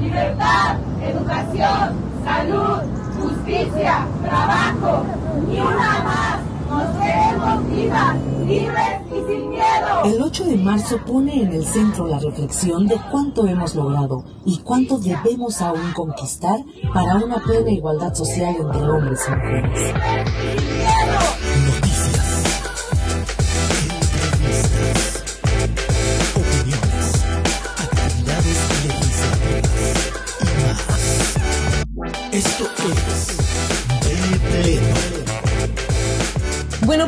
libertad, educación, salud, justicia, trabajo, ni una más. Nos queremos vivas, libres y sin miedo. El 8 de marzo pone en el centro la reflexión de cuánto hemos logrado y cuánto debemos aún conquistar para una plena igualdad social entre hombres y mujeres.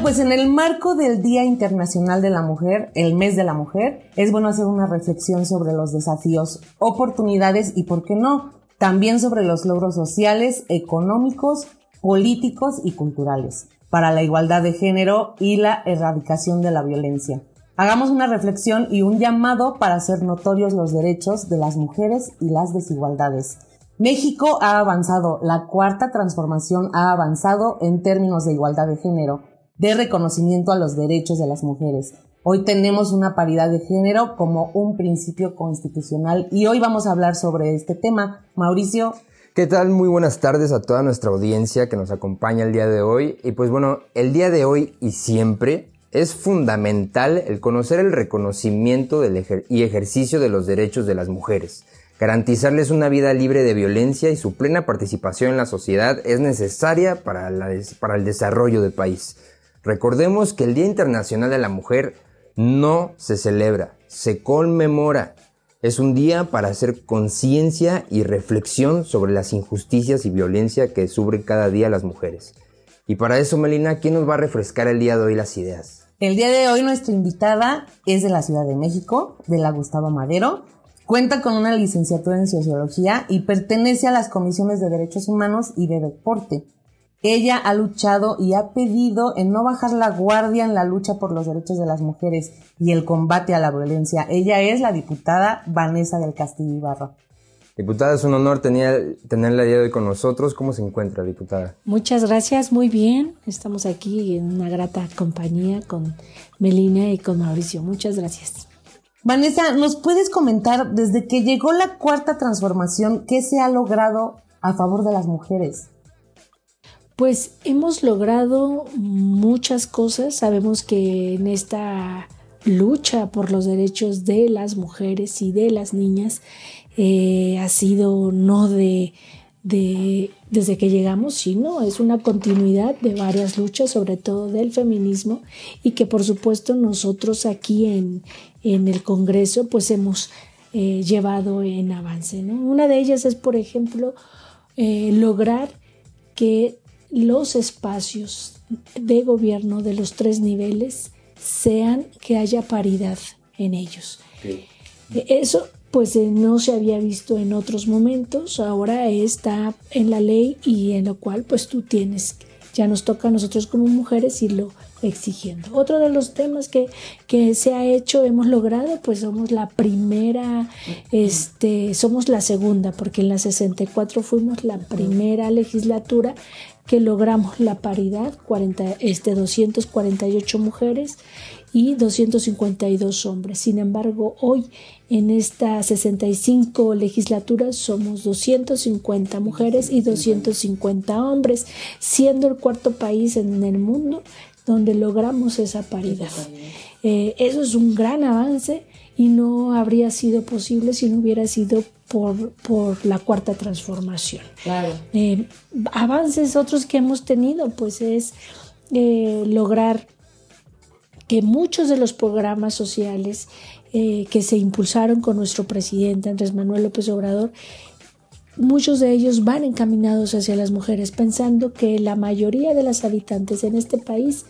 Pues en el marco del Día Internacional de la Mujer, el mes de la mujer, es bueno hacer una reflexión sobre los desafíos, oportunidades y, por qué no, también sobre los logros sociales, económicos, políticos y culturales para la igualdad de género y la erradicación de la violencia. Hagamos una reflexión y un llamado para hacer notorios los derechos de las mujeres y las desigualdades. México ha avanzado, la cuarta transformación ha avanzado en términos de igualdad de género, de reconocimiento a los derechos de las mujeres. Hoy tenemos una paridad de género como un principio constitucional y hoy vamos a hablar sobre este tema. Mauricio. ¿Qué tal? Muy buenas tardes a toda nuestra audiencia que nos acompaña el día de hoy. Y pues bueno, el día de hoy y siempre es fundamental el conocer el reconocimiento del ejer y ejercicio de los derechos de las mujeres. Garantizarles una vida libre de violencia y su plena participación en la sociedad es necesaria para, la para el desarrollo del país. Recordemos que el Día Internacional de la Mujer no se celebra, se conmemora. Es un día para hacer conciencia y reflexión sobre las injusticias y violencia que sufren cada día las mujeres. Y para eso, Melina, ¿quién nos va a refrescar el día de hoy las ideas? El día de hoy nuestra invitada es de la Ciudad de México, de la Gustavo Madero. Cuenta con una licenciatura en Sociología y pertenece a las comisiones de Derechos Humanos y de Deporte. Ella ha luchado y ha pedido en no bajar la guardia en la lucha por los derechos de las mujeres y el combate a la violencia. Ella es la diputada Vanessa del Castillo Ibarra. Diputada, es un honor tener, tenerla día de hoy con nosotros. ¿Cómo se encuentra, diputada? Muchas gracias, muy bien. Estamos aquí en una grata compañía con Melina y con Mauricio. Muchas gracias. Vanessa, ¿nos puedes comentar desde que llegó la cuarta transformación qué se ha logrado a favor de las mujeres? Pues hemos logrado muchas cosas. Sabemos que en esta lucha por los derechos de las mujeres y de las niñas eh, ha sido no de, de desde que llegamos, sino es una continuidad de varias luchas, sobre todo del feminismo, y que por supuesto nosotros aquí en, en el Congreso pues hemos eh, llevado en avance. ¿no? Una de ellas es, por ejemplo, eh, lograr que los espacios de gobierno de los tres niveles sean que haya paridad en ellos. Sí. Eso pues eh, no se había visto en otros momentos, ahora está en la ley y en lo cual pues tú tienes, ya nos toca a nosotros como mujeres irlo exigiendo. Otro de los temas que, que se ha hecho, hemos logrado, pues somos la primera, este, somos la segunda, porque en la 64 fuimos la primera legislatura que logramos la paridad, 40, este, 248 mujeres y 252 hombres. Sin embargo, hoy en esta 65 legislaturas somos 250 mujeres y 250 hombres, siendo el cuarto país en el mundo donde logramos esa paridad. Eh, eso es un gran avance y no habría sido posible si no hubiera sido por, por la cuarta transformación. Claro. Eh, avances otros que hemos tenido, pues es eh, lograr que muchos de los programas sociales que se impulsaron con nuestro presidente Andrés Manuel López Obrador muchos de ellos van encaminados hacia las mujeres, pensando que la mayoría de las habitantes en este país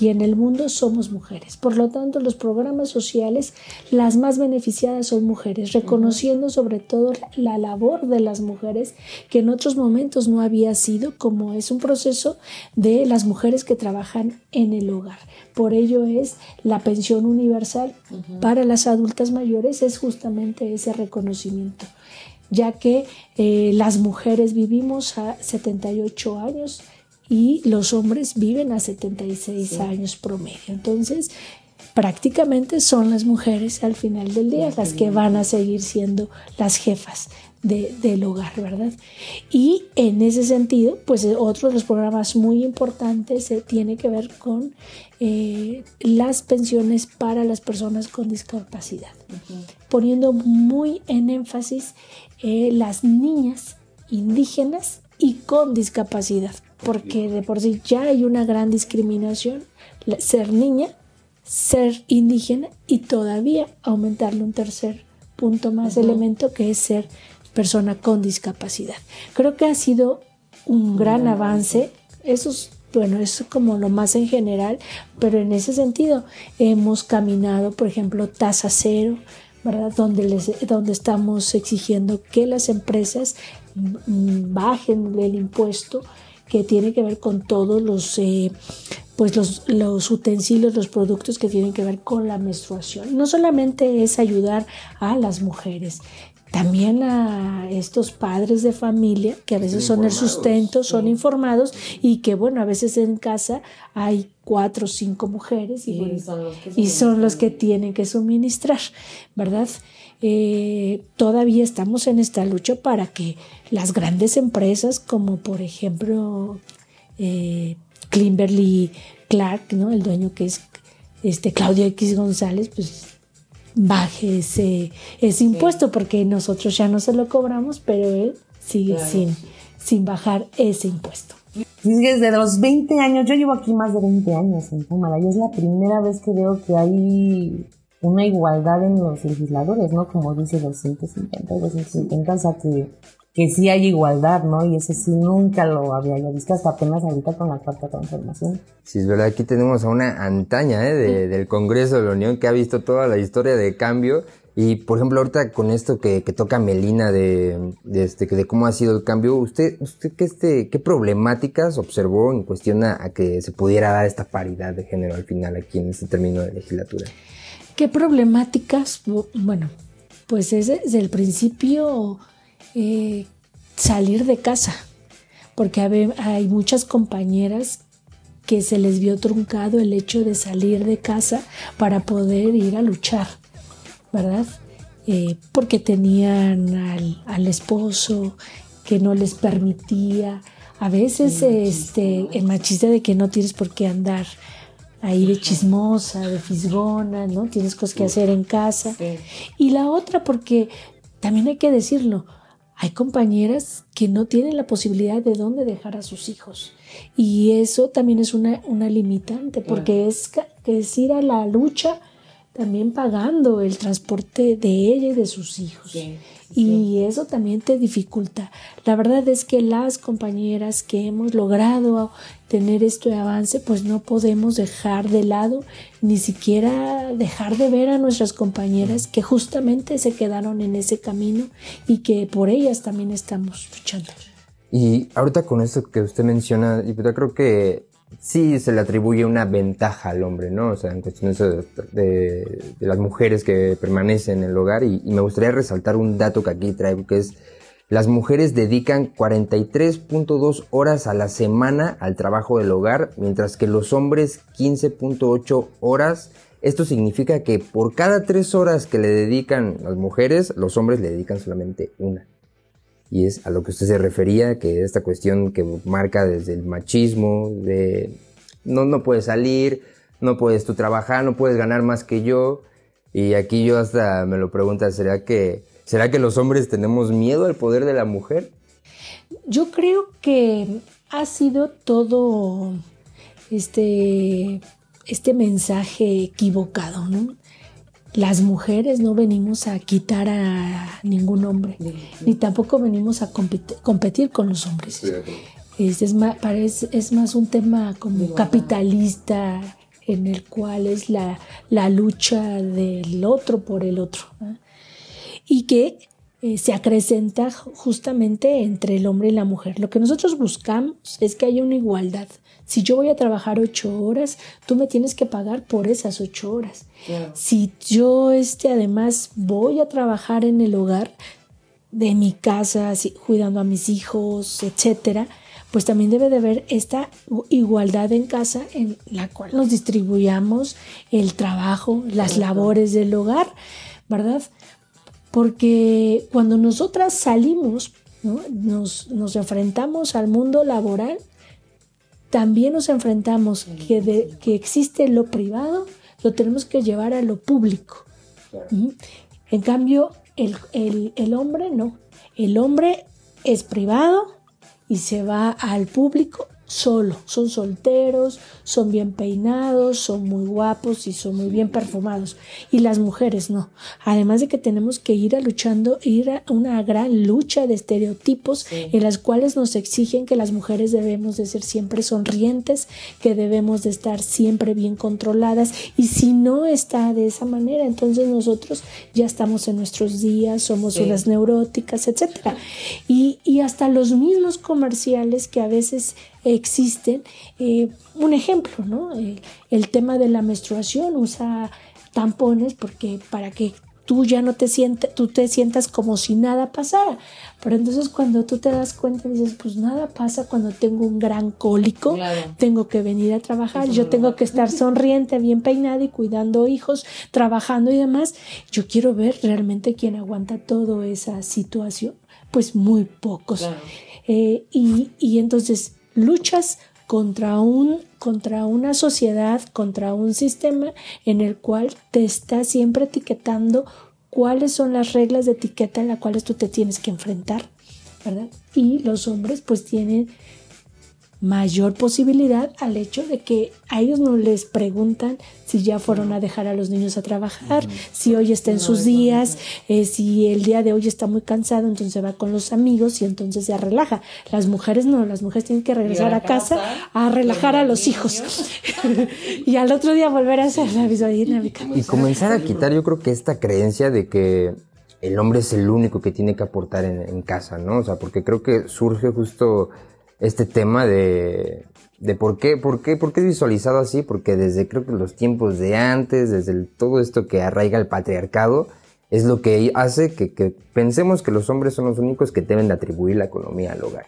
y en el mundo somos mujeres. Por lo tanto, los programas sociales, las más beneficiadas son mujeres, reconociendo sobre todo la labor de las mujeres que en otros momentos no había sido, como es un proceso de las mujeres que trabajan en el hogar. Por ello es la pensión universal para las adultas mayores, es justamente ese reconocimiento ya que eh, las mujeres vivimos a 78 años y los hombres viven a 76 años promedio. Entonces, prácticamente son las mujeres al final del día las que van a seguir siendo las jefas del hogar, ¿verdad? Y en ese sentido, pues otro de los programas muy importantes se tiene que ver con eh, las pensiones para las personas con discapacidad, poniendo muy en énfasis eh, las niñas indígenas y con discapacidad, porque de por sí ya hay una gran discriminación, ser niña, ser indígena y todavía aumentarle un tercer punto más elemento que es ser persona con discapacidad. Creo que ha sido un gran avance. Eso es, bueno, es como lo más en general, pero en ese sentido hemos caminado, por ejemplo, tasa cero, ¿verdad? Donde, les, donde estamos exigiendo que las empresas bajen el impuesto que tiene que ver con todos los, eh, pues los, los, utensilios, los productos que tienen que ver con la menstruación. No solamente es ayudar a las mujeres, también a estos padres de familia que a veces son el sustento, son informados y que bueno, a veces en casa hay cuatro o cinco mujeres y, son, los que tienen que suministrar, ¿verdad? Eh, todavía estamos en esta lucha para que las grandes empresas como por ejemplo eh, Kimberly Clark, ¿no? el dueño que es este Claudio X González, pues baje ese, ese impuesto, porque nosotros ya no se lo cobramos, pero él sigue sin, sin bajar ese impuesto. Desde los 20 años, yo llevo aquí más de 20 años en Cámara y es la primera vez que veo que hay una igualdad en los legisladores, ¿no? Como dice 250 250, o sea que que sí hay igualdad, ¿no? Y ese sí nunca lo había visto hasta apenas ahorita con la cuarta transformación. Sí, es verdad, aquí tenemos a una antaña ¿eh? del Congreso de la Unión que ha visto toda la historia de cambio y, por ejemplo, ahorita con esto que, toca Melina de, de, este, de cómo ha sido el cambio, ¿usted, usted qué, este, qué problemáticas observó en cuestión a, que se pudiera dar esta paridad de género al final aquí en este término de legislatura? ¿Qué problemáticas? Bueno, pues es desde el principio eh, salir de casa, porque hay muchas compañeras que se les vio truncado el hecho de salir de casa para poder ir a luchar, ¿verdad? Eh, porque tenían al, esposo que no les permitía, a veces este, el machista de que no tienes por qué andar ahí de chismosa, de fisgona, ¿no? Tienes cosas que hacer en casa. Y la otra porque también hay que decirlo, hay compañeras que no tienen la posibilidad de dónde dejar a sus hijos. Y eso también es una, una limitante, porque es, es ir a la lucha también pagando el transporte de ella y de sus hijos. Y eso también te dificulta. La verdad es que las compañeras que hemos logrado tener este avance, pues no podemos dejar de lado, ni siquiera dejar de ver a nuestras compañeras que justamente se quedaron en ese camino y que por ellas también estamos luchando. Y ahorita con esto que usted menciona, yo creo que sí se le atribuye una ventaja al hombre, ¿no? O sea, en cuestiones de, las mujeres que permanecen en el hogar y, me gustaría resaltar un dato que aquí traigo, que es las mujeres dedican 43.2 horas a la semana al trabajo del hogar, mientras que los hombres 15.8 horas. Esto significa que por cada tres horas que le dedican las mujeres, los hombres le dedican solamente una y es a lo que usted se refería, que esta cuestión que marca desde el machismo, de no, no puedes salir, no puedes tú trabajar, no puedes ganar más que yo. Y aquí yo hasta me lo pregunto, ¿será que, ¿será que los hombres tenemos miedo al poder de la mujer? Yo creo que ha sido todo este, este mensaje equivocado, ¿no? Las mujeres no venimos a quitar a ningún hombre, ni tampoco venimos a competir con los hombres. Es, más, es más un tema como capitalista en el cual es la, la lucha del otro por el otro. Y que eh, se acrecenta justamente entre el hombre y la mujer. Lo que nosotros buscamos es que haya una igualdad. Si yo voy a trabajar ocho horas, tú me tienes que pagar por esas ocho horas. Si yo este, además voy a trabajar en el hogar de mi casa, cuidando a mis hijos, etcétera, pues también debe de haber esta igualdad en casa en la cual nos distribuyamos el trabajo, las labores del hogar, ¿verdad? Porque cuando nosotras salimos, nos, nos enfrentamos al mundo laboral, también nos enfrentamos que, de, que existe lo privado, lo tenemos que llevar a lo público. En cambio, el, el, hombre no. El hombre es privado y se va al público solo. Son solteros, son bien peinados, son muy guapos y son muy bien perfumados. Y las mujeres no. Además de que tenemos que ir a luchando, ir a una gran lucha de estereotipos en las cuales nos exigen que las mujeres debemos de ser siempre sonrientes, que debemos de estar siempre bien controladas. Y si no está de esa manera, entonces nosotros ya estamos en nuestros días, somos unas neuróticas, etcétera. Y, y hasta los mismos comerciales que a veces existen. Eh, un ejemplo, ¿no? El, tema de la menstruación usa tampones porque para que tú ya no te sientes, tú te sientas como si nada pasara. Pero entonces cuando tú te das cuenta dices, pues nada pasa cuando tengo un gran cólico, tengo que venir a trabajar, yo tengo que estar sonriente, bien peinada y cuidando hijos, trabajando y demás. Yo quiero ver realmente quién aguanta toda esa situación. Pues muy pocos. Eh, y, y entonces luchas contra, un, contra una sociedad, contra un sistema en el cual te está siempre etiquetando cuáles son las reglas de etiqueta en las cuales tú te tienes que enfrentar, ¿verdad? Y los hombres pues tienen mayor posibilidad al hecho de que a ellos no les preguntan si ya fueron a dejar a los niños a trabajar, si hoy está en sus días, eh, si el día de hoy está muy cansado, entonces va con los amigos y entonces se relaja. Las mujeres no, las mujeres tienen que regresar a casa a relajar a los hijos y al otro día volver a hacer la misma dinámica. Y comenzar a quitar yo creo que esta creencia de que el hombre es el único que tiene que aportar en, en casa, ¿no? O sea, porque creo que surge justo este tema de, de por qué, por qué, por qué es visualizado así, porque desde creo que los tiempos de antes, desde todo esto que arraiga el patriarcado, es lo que hace que, pensemos que los hombres son los únicos que deben de atribuir la economía al hogar.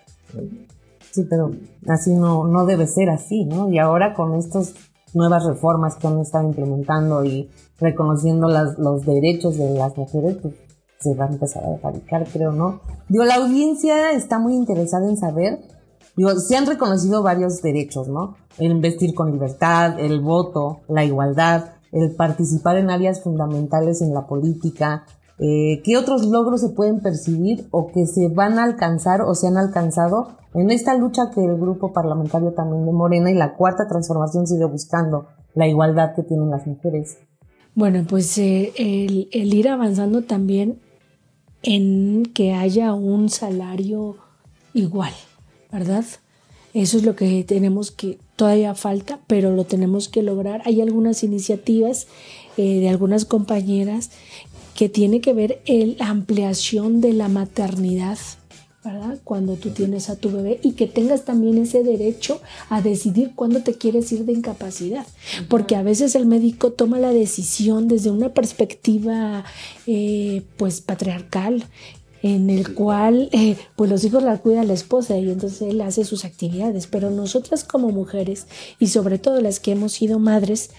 Sí, pero así no, no debe ser así, ¿no? Y ahora con estas nuevas reformas que han estado implementando y reconociendo las, los derechos de las mujeres, pues se va a empezar a erradicar, creo, ¿no? Digo, la audiencia está muy interesada en saber Digo, se han reconocido varios derechos, ¿no? El investir con libertad, el voto, la igualdad, el participar en áreas fundamentales en la política. Eh, ¿Qué otros logros se pueden percibir o que se van a alcanzar o se han alcanzado en esta lucha que el grupo parlamentario también de Morena y la cuarta transformación sigue buscando, la igualdad que tienen las mujeres? Bueno, pues eh, el, el ir avanzando también en que haya un salario igual, ¿verdad? Eso es lo que tenemos que, todavía falta, pero lo tenemos que lograr. Hay algunas iniciativas eh, de algunas compañeras que tiene que ver la ampliación de la maternidad, ¿verdad? Cuando tú tienes a tu bebé y que tengas también ese derecho a decidir cuándo te quieres ir de incapacidad, porque a veces el médico toma la decisión desde una perspectiva eh, pues patriarcal en el cual eh, pues los hijos la cuida la esposa y entonces él hace sus actividades, pero nosotras como mujeres y sobre todo las que hemos sido madres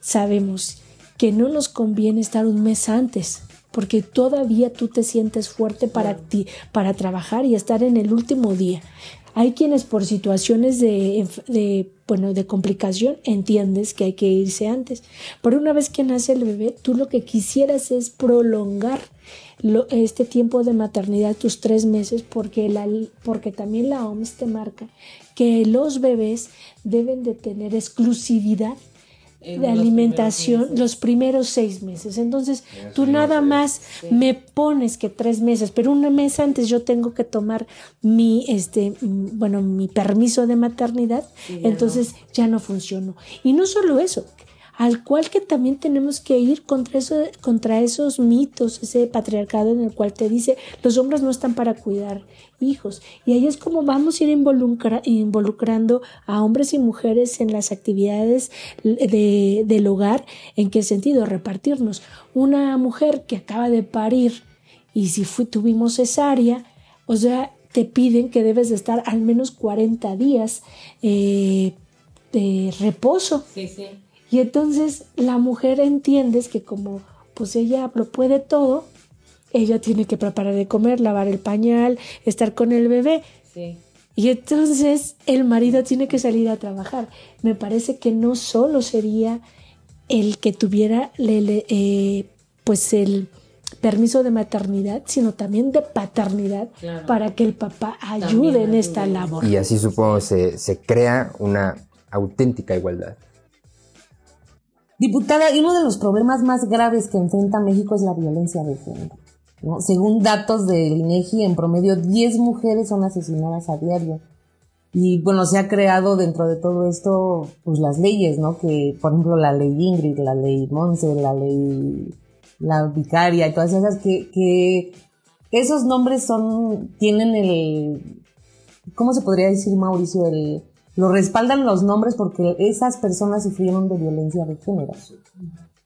sabemos que no nos conviene estar un mes antes porque todavía tú te sientes fuerte para ti, para trabajar y estar en el último día. Hay quienes por situaciones de, de, bueno, de complicación entiendes que hay que irse antes, pero una vez que nace el bebé, tú lo que quisieras es prolongar este tiempo de maternidad, tus tres meses, porque, la, porque también la OMS te marca que los bebés deben de tener exclusividad de alimentación los primeros seis meses. Entonces, tú nada más me pones que tres meses, pero un mes antes yo tengo que tomar mi, este, bueno, mi permiso de maternidad, entonces ya no funcionó. Y no solo eso, al cual que también tenemos que ir contra, eso, contra esos mitos, ese patriarcado en el cual te dice los hombres no están para cuidar hijos. Y ahí es como vamos a ir involucrando a hombres y mujeres en las actividades de, del hogar. ¿En qué sentido? Repartirnos. Una mujer que acaba de parir y si tuvimos cesárea, o sea, te piden que debes de estar al menos 40 días eh, de reposo. Sí, sí. Y entonces la mujer entiendes que como pues ella lo puede todo, ella tiene que preparar de comer, lavar el pañal, estar con el bebé. Sí. Y entonces el marido tiene que salir a trabajar. Me parece que no solo sería el que tuviera le- le- eh, pues el permiso de maternidad, sino también de paternidad Claro. para que el papá ayude en esta labor. Y así supongo se, se crea una auténtica igualdad. Diputada, y uno de los problemas más graves que enfrenta México es la violencia de género. ¿no? Según datos del INEGI, en promedio 10 mujeres son asesinadas a diario. Y bueno, se ha creado dentro de todo esto, pues las leyes, ¿no? Que, por ejemplo, la ley Ingrid, la ley Monse, la ley, la vicaria y todas esas, que, que esos nombres son, tienen el, ¿cómo se podría decir, Mauricio? El, lo respaldan los nombres porque esas personas sufrieron de violencia de género.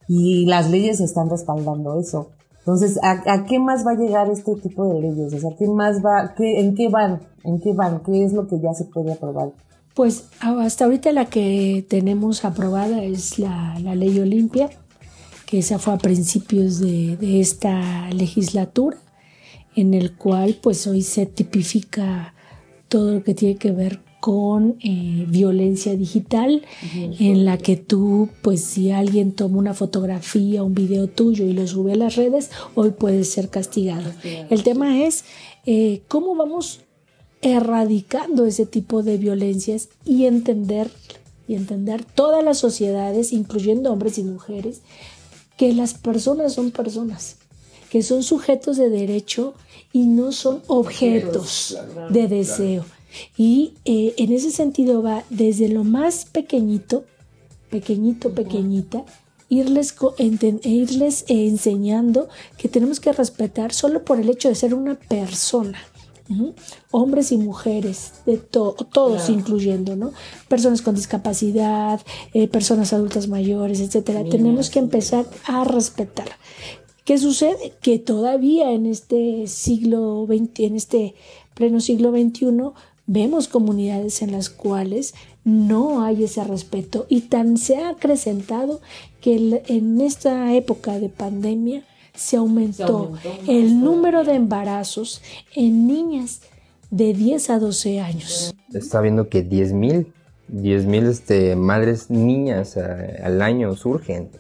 Y las leyes están respaldando eso. Entonces, ¿a, qué más va a llegar este tipo de leyes? O sea, ¿qué más va, qué, ¿en qué van? ¿En qué van? ¿Qué es lo que ya se puede aprobar? Pues hasta ahorita la que tenemos aprobada es la, la ley Olimpia, que esa fue a principios de, de esta legislatura, en el cual pues hoy se tipifica todo lo que tiene que ver con eh, violencia digital, en la que tú, pues si alguien toma una fotografía, un video tuyo y lo sube a las redes, hoy puedes ser castigado. El tema es eh, cómo vamos erradicando ese tipo de violencias y entender y entender todas las sociedades, incluyendo hombres y mujeres, que las personas son personas, que son sujetos de derecho y no son objetos de deseo. Y eh, en ese sentido va desde lo más pequeñito, pequeñito, pequeñita, irles, co- enten- irles eh, enseñando que tenemos que respetar solo por el hecho de ser una persona. Hombres y mujeres, de to- todos incluyendo, ¿no? Personas con discapacidad, eh, personas adultas mayores, etcétera. Tenemos que empezar a respetar. ¿Qué sucede? Que todavía en este siglo XX, en este pleno siglo XXI, vemos comunidades en las cuales no hay ese respeto y tan se ha acrecentado que el- en esta época de pandemia se aumentó, el número de embarazos en niñas de 10 a 12 años. Está viendo que 10.000, 10.000 este, madres niñas eh, al año surgen.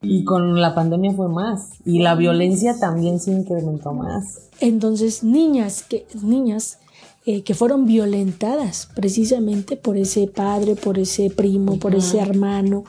Y con la pandemia fue más. Y la violencia también se incrementó más. Entonces, niñas que, niñas eh, que fueron violentadas precisamente por ese padre, por ese primo, por ese hermano,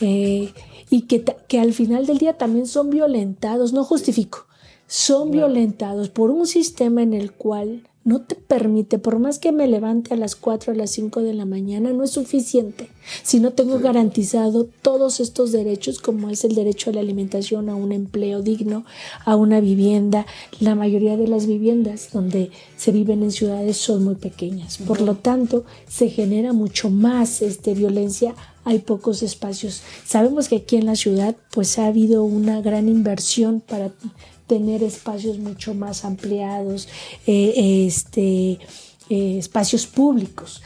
eh, y que, que al final del día también son violentados, no justifico, son violentados por un sistema en el cual no te permite, por más que me levante a las 4 a las 5 de la mañana, no es suficiente si no tengo garantizado todos estos derechos, como es el derecho a la alimentación, a un empleo digno, a una vivienda. La mayoría de las viviendas donde se viven en ciudades son muy pequeñas. Por lo tanto, se genera mucho más este, violencia hay pocos espacios. Sabemos que aquí en la ciudad pues ha habido una gran inversión para tener espacios mucho más ampliados, eh, este, eh, espacios públicos.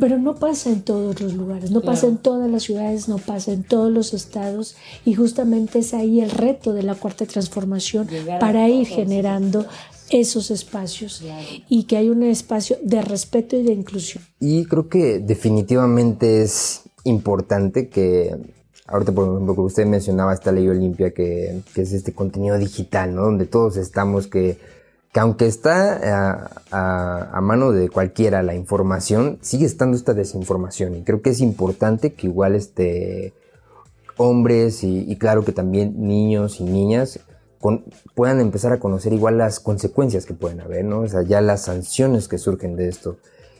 Pero no pasa en todos los lugares, no pasa en todas las ciudades, no pasa en todos los estados y justamente es ahí el reto de la cuarta transformación para ir generando esos espacios y que hay un espacio de respeto y de inclusión. Y creo que definitivamente es importante que, ahorita por ejemplo, que usted mencionaba esta ley Olimpia, que, que es este contenido digital, ¿no? Donde todos estamos, que, que aunque está a, a- a mano de cualquiera la información, sigue estando esta desinformación. Y creo que es importante que igual este hombres y, claro que también niños y niñas puedan empezar a conocer igual las consecuencias que pueden haber, ¿no? O sea, ya las sanciones que surgen de esto.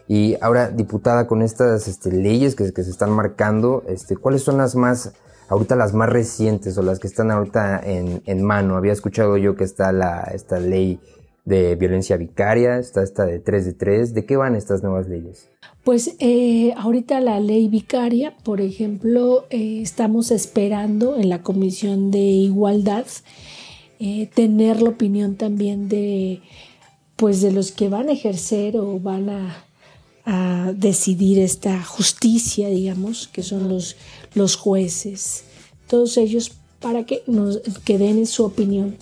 Y ahora, diputada, con estas este, leyes que, se están marcando, este, ¿cuáles son las más, ahorita las más recientes o las que están ahorita en, en mano? Había escuchado yo que está la, esta ley de violencia vicaria, está esta de 3 de 3. ¿De qué van estas nuevas leyes? Pues eh, ahorita la ley vicaria, por ejemplo, eh, estamos esperando en la Comisión de Igualdad eh, tener la opinión también de pues de los que van a ejercer o van a, a decidir esta justicia, digamos, que son los, los jueces, todos ellos para que nos que den su opinión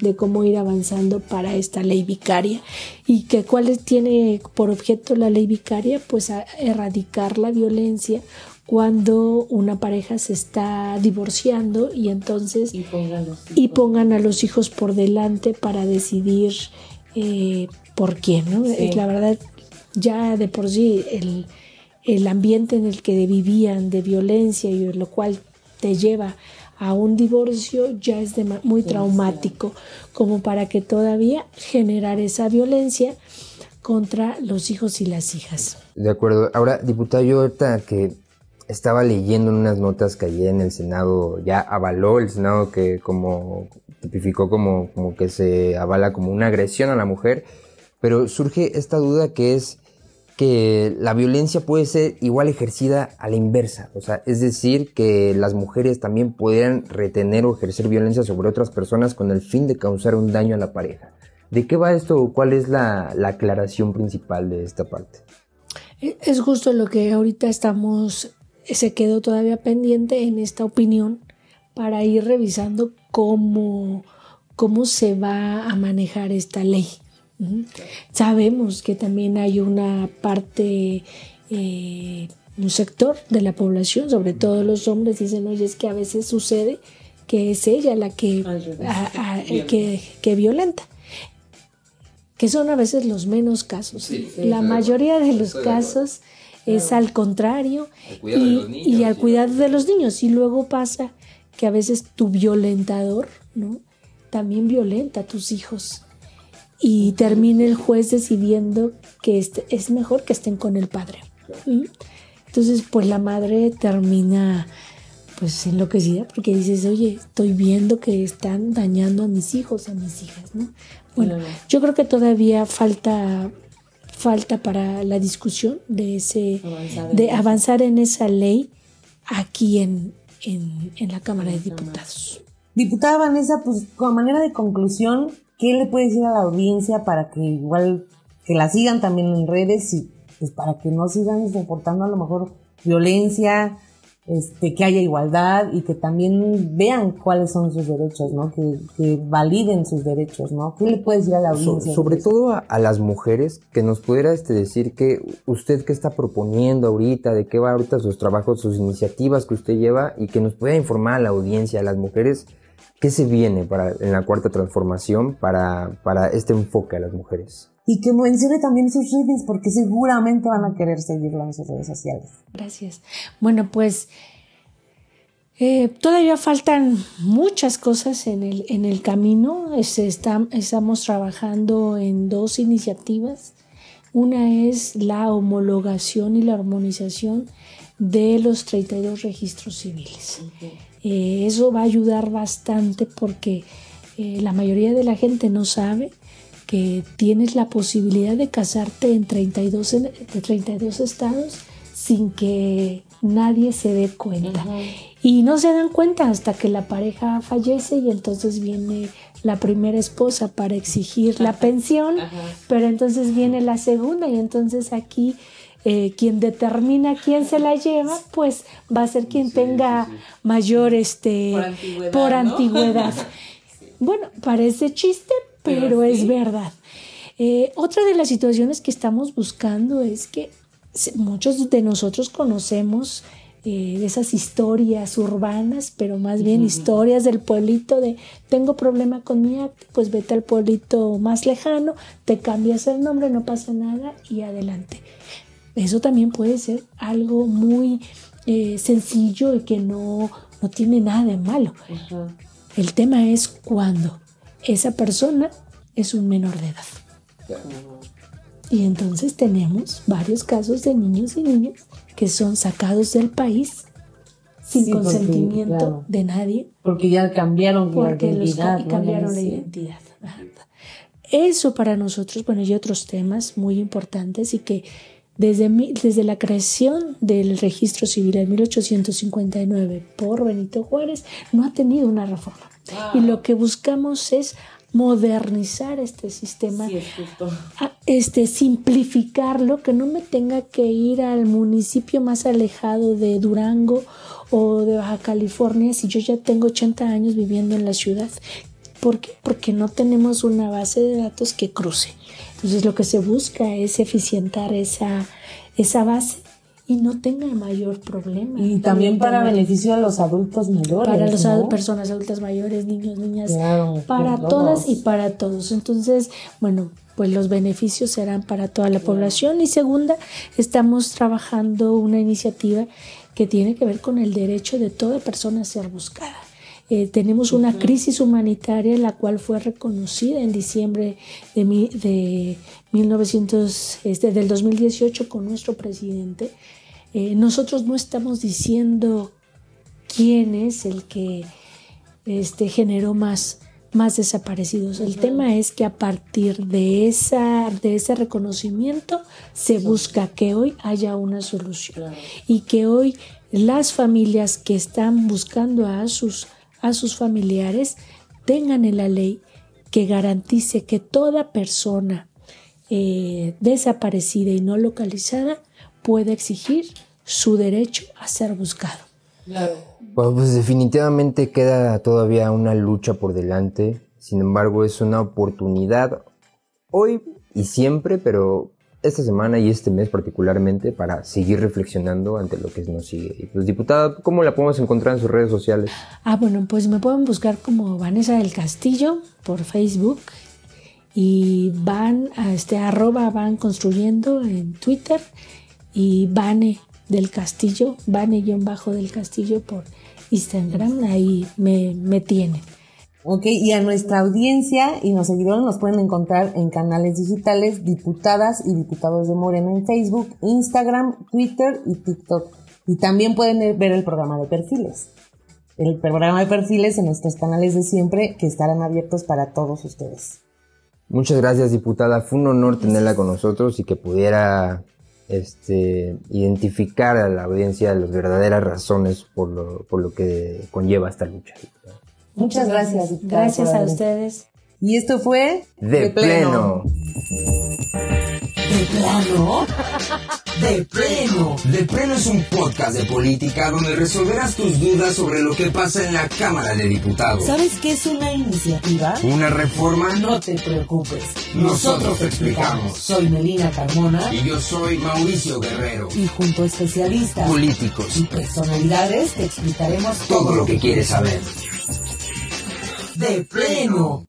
de cómo ir avanzando para esta ley vicaria y que cuál tiene por objeto la ley vicaria pues a erradicar la violencia cuando una pareja se está divorciando y entonces Y pongan los y pongan a los hijos por delante para decidir eh, por quién, ¿no? Sí. La verdad, ya de por sí el, el ambiente en el que vivían de violencia y lo cual te lleva a un divorcio ya es dema- muy traumático como para que todavía generar esa violencia contra los hijos y las hijas. De acuerdo. Ahora, diputado, yo ahorita que estaba leyendo en unas notas que ayer en el Senado ya avaló, el Senado que como tipificó como, como que se avala como una agresión a la mujer, pero surge esta duda que es que la violencia puede ser igual ejercida a la inversa, o sea, es decir, que las mujeres también pudieran retener o ejercer violencia sobre otras personas con el fin de causar un daño a la pareja. ¿De qué va esto? ¿Cuál es la, la aclaración principal de esta parte? E- Es justo lo que ahorita estamos, se quedó todavía pendiente en esta opinión para ir revisando cómo, cómo se va a manejar esta ley. Sabemos que también hay una parte, eh, un sector de la población, sobre todo los hombres, dicen, oye, es que a veces sucede que es ella la que, a- a- que, que violenta que son a veces los menos casos. la mayoría de los casos es al contrario y, los niños, y al sí. cuidado de los niños. Y luego pasa que a veces tu violentador ¿no? también violenta a tus hijos. Y termina el juez decidiendo que este- es mejor que estén con el padre. ¿Mm? Entonces, pues la madre termina pues enloquecida porque dices, oye, estoy viendo que están dañando a mis hijos, a mis hijas, ¿no? Bueno, yo creo que todavía falta falta para la discusión de ese Avanzar de avanzar en esa ley aquí en, en, en la Cámara de Diputados. Diputada Vanessa, pues como manera de conclusión, ¿qué le puede decir a la audiencia para que igual que la sigan también en redes y pues para que no sigan soportando a lo mejor violencia, este, que haya igualdad y que también vean cuáles son sus derechos, ¿no? Que, que validen sus derechos, ¿no? ¿Qué le puede decir a la So- audiencia? sobre todo a, a las mujeres, que nos pudiera este, decir que usted qué está proponiendo ahorita, de qué va ahorita sus trabajos, sus iniciativas que usted lleva y que nos pueda informar a la audiencia, a las mujeres, qué se viene para, en la cuarta transformación para, para este enfoque a las mujeres. Y que mencione también sus redes, porque seguramente van a querer seguirla en sus redes sociales. Gracias. Bueno, pues eh, todavía faltan muchas cosas en el, en el camino. Es- está- estamos trabajando en dos iniciativas. Una es la homologación y la armonización de los 32 registros civiles. Eh, eso va a ayudar bastante porque eh, la mayoría de la gente no sabe que tienes la posibilidad de casarte en 32, en- de 32 estados sin que nadie se dé cuenta. Y no se dan cuenta hasta que la pareja fallece y entonces viene la primera esposa para exigir la pensión, pero entonces viene la segunda y entonces aquí eh, quien determina quién se la lleva, pues va a ser quien tenga mayor este Por antigüedad, por ¿no? antigüedad. Bueno, parece chiste, pero, es verdad. Eh, otra de las situaciones que estamos buscando es que muchos de nosotros conocemos eh, de esas historias urbanas, pero más bien historias del pueblito de tengo problema con mi acta, pues vete al pueblito más lejano, te cambias el nombre, no pasa nada y adelante. Eso también puede ser algo muy eh, sencillo y que no, no tiene nada de malo. El tema es cuando esa persona es un menor de edad. Y entonces tenemos varios casos de niños y niñas que son sacados del país sin Sí, porque, consentimiento claro. de nadie Porque ya cambiaron porque la los identidad. ca- ¿no? cambiaron Ya la sí. identidad. Eso para nosotros, bueno, y otros temas muy importantes y que desde, desde la creación del registro civil en 1859 por Benito Juárez no ha tenido una reforma. Y lo que buscamos es modernizar este sistema, este simplificarlo, que no me tenga que ir al municipio más alejado de Durango o de Baja California si yo ya tengo 80 años viviendo en la ciudad. ¿Por qué? Porque no tenemos una base de datos que cruce. Entonces lo que se busca es eficientar esa, esa base y no tenga mayor problema. Y también para beneficio a los adultos mayores. Para las ¿no? personas adultas mayores, niños, niñas, Claro, para todos. todas y para todos. Entonces, bueno, pues los beneficios serán para toda la población. Y segunda, estamos trabajando una iniciativa que tiene que ver con el derecho de toda persona a ser buscada. Eh, tenemos una crisis humanitaria la cual fue reconocida en diciembre de, mi- de 1900, este, del 2018 con nuestro presidente. Eh, nosotros no estamos diciendo quién es el que este, generó más, más desaparecidos. El tema es que a partir de, esa, de ese reconocimiento se busca que hoy haya una solución y que hoy las familias que están buscando a sus, a sus familiares tengan en la ley que garantice que toda persona eh, desaparecida y no localizada puede exigir su derecho a ser buscado. Bueno, pues definitivamente queda todavía una lucha por delante. Sin embargo, es una oportunidad hoy y siempre, pero esta semana y este mes particularmente para seguir reflexionando ante lo que nos sigue. Y pues, diputada, ¿cómo la podemos encontrar en sus redes sociales? Ah, bueno, pues me pueden buscar como Vanessa del Castillo por Facebook y van a este arroba van construyendo en Twitter y Vane del Castillo, Vane-bajo del Castillo por Instagram, ahí me, me tienen. Ok, y a nuestra audiencia y los seguidores nos pueden encontrar en canales digitales, diputadas y diputados de Morena en Facebook, Instagram, Twitter y TikTok. Y también pueden ver el programa de perfiles. El programa de perfiles en nuestros canales de siempre que estarán abiertos para todos ustedes. Muchas gracias, diputada. Fue un honor tenerla con nosotros y que pudiera este, identificar a la audiencia las verdaderas razones por lo, por lo que conlleva esta lucha. Muchas gracias. Gracias a ustedes. Y esto fue De, pleno. ¿De plano? De pleno. De Pleno es un podcast de política donde resolverás tus dudas sobre lo que pasa en la Cámara de Diputados. ¿Sabes qué es una iniciativa? Una reforma No te preocupes. Nosotros te explicamos. Soy Melina Carmona y yo soy Mauricio Guerrero. y junto a especialistas Políticos. y personalidades te explicaremos Todo lo que quieres saber. De pleno.